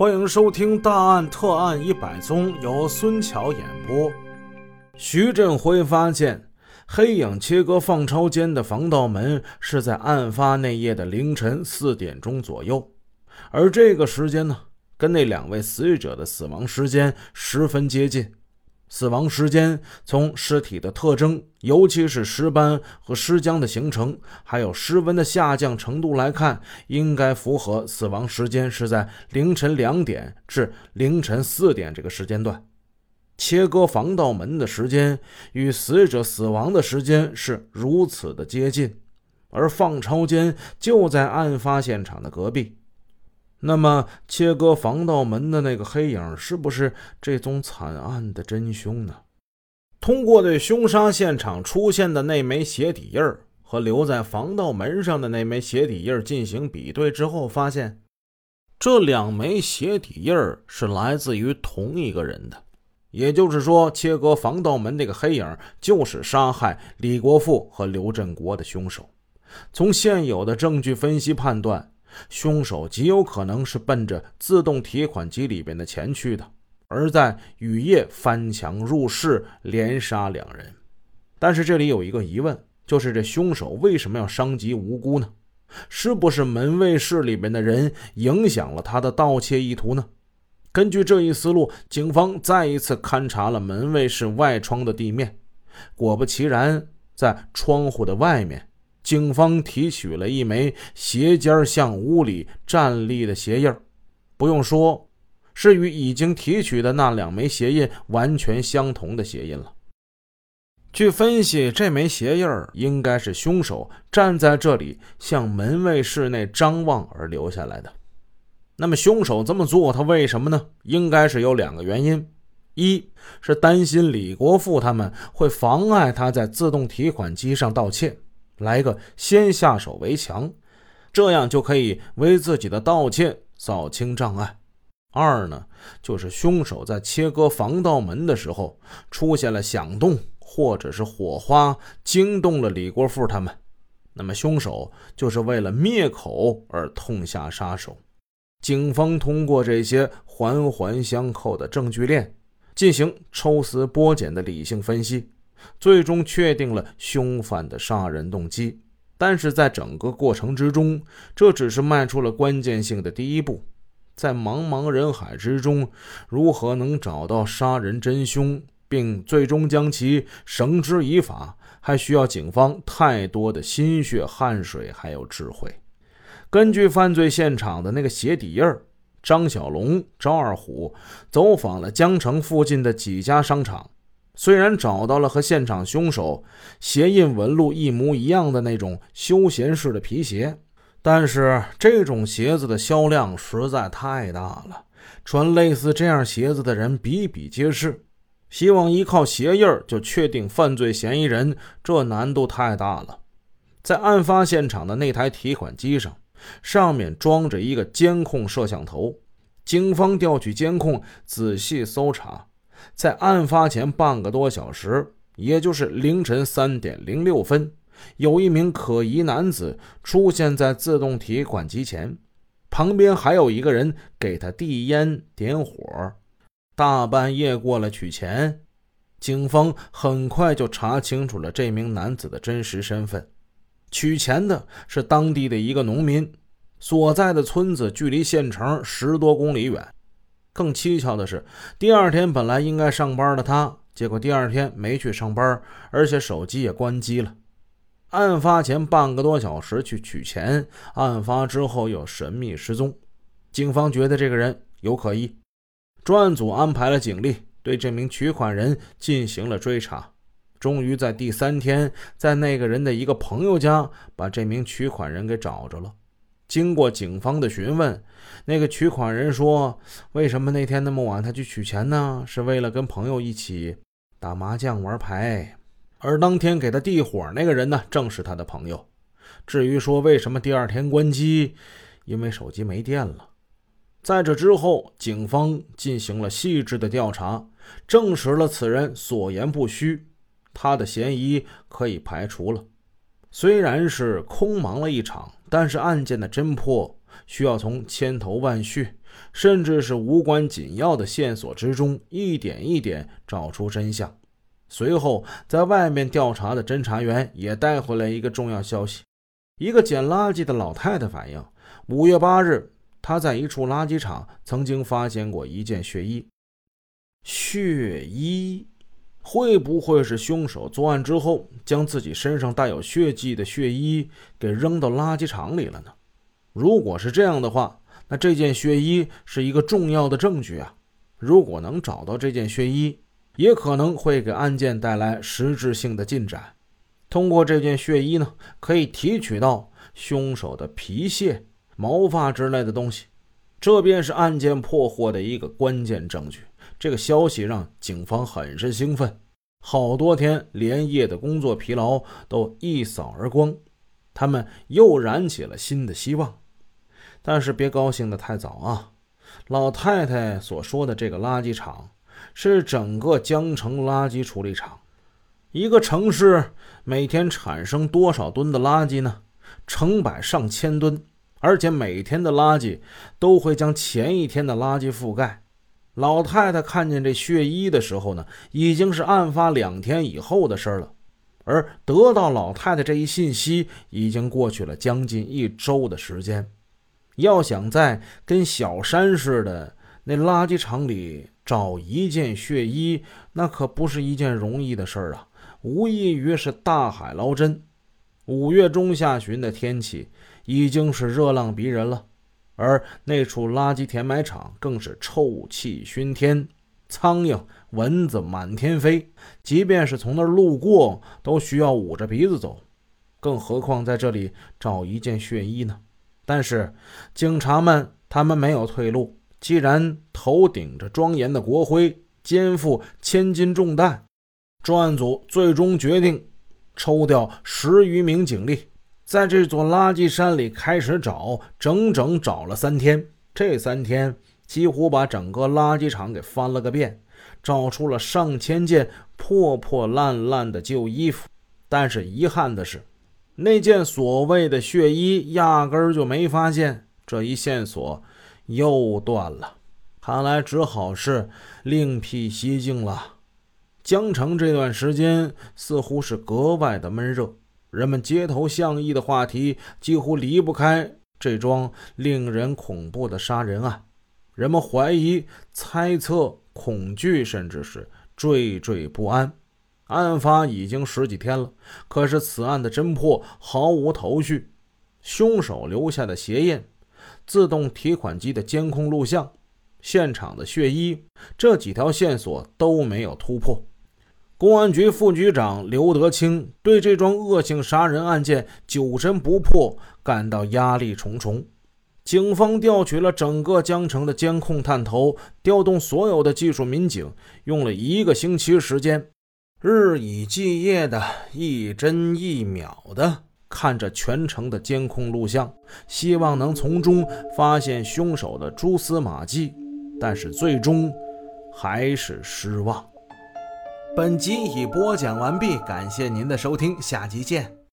欢迎收听《大案特案一百宗》，由孙桥演播。徐振辉发现，黑影切割放钞间的防盗门是在案发那夜的凌晨四点钟左右，而这个时间呢，跟那两位死者的死亡时间十分接近。死亡时间从尸体的特征，尤其是尸斑和尸浆的形成，还有尸温的下降程度来看，应该符合死亡时间是在凌晨两点至凌晨四点这个时间段。切割防盗门的时间与死者死亡的时间是如此的接近，而放钞间就在案发现场的隔壁。那么，切割防盗门的那个黑影是不是这宗惨案的真凶呢？通过对凶杀现场出现的那枚鞋底印儿和留在防盗门上的那枚鞋底印儿进行比对之后，发现这两枚鞋底印儿是来自于同一个人的。也就是说，切割防盗门那个黑影就是杀害李国富和刘振国的凶手。从现有的证据分析判断。凶手极有可能是奔着自动提款机里边的钱去的，而在雨夜翻墙入室，连杀两人。但是这里有一个疑问，就是这凶手为什么要伤及无辜呢？是不是门卫室里边的人影响了他的盗窃意图呢？根据这一思路，警方再一次勘察了门卫室外窗的地面，果不其然，在窗户的外面。警方提取了一枚鞋尖向屋里站立的鞋印不用说，是与已经提取的那两枚鞋印完全相同的鞋印了。据分析，这枚鞋印应该是凶手站在这里向门卫室内张望而留下来的。那么，凶手这么做，他为什么呢？应该是有两个原因：一是担心李国富他们会妨碍他在自动提款机上盗窃。来个先下手为强，这样就可以为自己的盗窃扫清障碍。二呢，就是凶手在切割防盗门的时候出现了响动或者是火花，惊动了李国富他们。那么凶手就是为了灭口而痛下杀手。警方通过这些环环相扣的证据链进行抽丝剥茧的理性分析。最终确定了凶犯的杀人动机，但是在整个过程之中，这只是迈出了关键性的第一步。在茫茫人海之中，如何能找到杀人真凶，并最终将其绳之以法，还需要警方太多的心血、汗水还有智慧。根据犯罪现场的那个鞋底印儿，张小龙、赵二虎走访了江城附近的几家商场。虽然找到了和现场凶手鞋印纹路一模一样的那种休闲式的皮鞋，但是这种鞋子的销量实在太大了，穿类似这样鞋子的人比比皆是。希望依靠鞋印就确定犯罪嫌疑人，这难度太大了。在案发现场的那台提款机上，上面装着一个监控摄像头，警方调取监控，仔细搜查。在案发前半个多小时，也就是凌晨三点零六分，有一名可疑男子出现在自动提款机前，旁边还有一个人给他递烟点火。大半夜过来取钱，警方很快就查清楚了这名男子的真实身份。取钱的是当地的一个农民，所在的村子距离县城十多公里远。更蹊跷的是，第二天本来应该上班的他，结果第二天没去上班，而且手机也关机了。案发前半个多小时去取钱，案发之后又神秘失踪。警方觉得这个人有可疑，专案组安排了警力对这名取款人进行了追查。终于在第三天，在那个人的一个朋友家，把这名取款人给找着了。经过警方的询问，那个取款人说：“为什么那天那么晚他去取钱呢？是为了跟朋友一起打麻将玩牌。而当天给他递火那个人呢，正是他的朋友。至于说为什么第二天关机，因为手机没电了。在这之后，警方进行了细致的调查，证实了此人所言不虚，他的嫌疑可以排除了。虽然是空忙了一场。”但是案件的侦破需要从千头万绪，甚至是无关紧要的线索之中，一点一点找出真相。随后，在外面调查的侦查员也带回来一个重要消息：一个捡垃圾的老太太反映，五月八日，她在一处垃圾场曾经发现过一件血衣。血衣，会不会是凶手作案之后将自己身上带有血迹的血衣给扔到垃圾场里了呢？如果是这样的话，那这件血衣是一个重要的证据啊！如果能找到这件血衣，也可能会给案件带来实质性的进展。通过这件血衣呢，可以提取到凶手的皮屑、毛发之类的东西，这便是案件破获的一个关键证据。这个消息让警方很是兴奋，好多天连夜的工作疲劳都一扫而光，他们又燃起了新的希望。但是别高兴的太早啊！老太太所说的这个垃圾场。是整个江城垃圾处理厂。一个城市每天产生多少吨的垃圾呢？成百上千吨，而且每天的垃圾都会将前一天的垃圾覆盖。老太太看见这血衣的时候呢，已经是案发两天以后的事了。而得到老太太这一信息，已经过去了将近一周的时间。要想在跟小山似的那垃圾场里，找一件血衣，那可不是一件容易的事儿啊！无异于是大海捞针。五月中下旬的天气已经是热浪逼人了，而那处垃圾填埋场更是臭气熏天，苍蝇、蚊子满天飞。即便是从那儿路过，都需要捂着鼻子走，更何况在这里找一件血衣呢？但是警察们，他们没有退路。既然头顶着庄严的国徽，肩负千斤重担，专案组最终决定抽调十余名警力，在这座垃圾山里开始找，整整找了三天。这三天几乎把整个垃圾场给翻了个遍，找出了上千件破破烂烂的旧衣服。但是遗憾的是，那件所谓的血衣压根儿就没发现。这一线索。又断了，看来只好是另辟蹊径了。江城这段时间似乎是格外的闷热，人们街头巷议的话题几乎离不开这桩令人恐怖的杀人案。人们怀疑、猜测、恐惧，甚至是惴惴不安。案发已经十几天了，可是此案的侦破毫无头绪，凶手留下的鞋印。自动提款机的监控录像、现场的血衣，这几条线索都没有突破。公安局副局长刘德清对这桩恶性杀人案件久侦不破感到压力重重。警方调取了整个江城的监控探头，调动所有的技术民警，用了一个星期时间，日以继夜的一帧一秒的。看着全城的监控录像，希望能从中发现凶手的蛛丝马迹，但是最终还是失望。本集已播讲完毕，感谢您的收听，下集见。